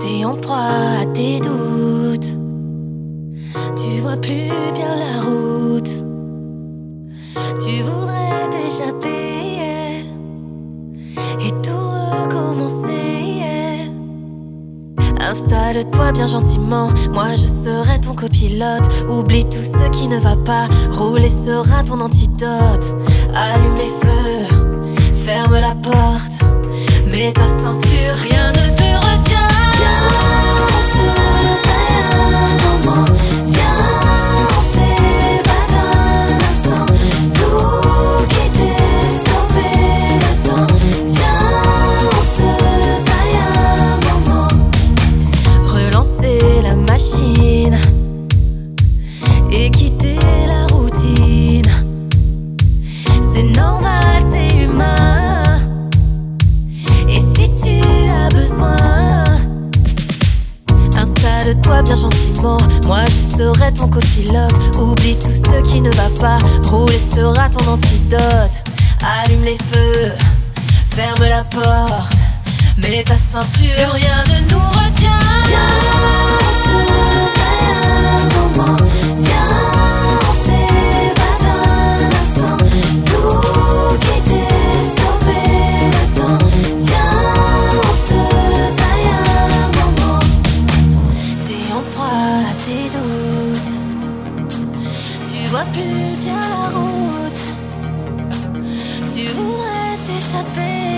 T'es en proie à tes doutes. Tu vois plus bien la route. Tu voudrais t'échapper et tout recommencer. Installe-toi bien gentiment, moi je serai ton copilote. Oublie tout ce qui ne va pas, rouler sera ton antidote. Allume les feux, et quitter la routine. C'est normal, c'est humain. Et si tu as besoin, installe-toi bien gentiment. Moi je serai ton copilote. Oublie tout ce qui ne va pas. Rouler sera ton antidote. Allume les feux, ferme la porte. Mets ta ceinture, rien ne nous plus bien la route. Tu voudrais t'échapper.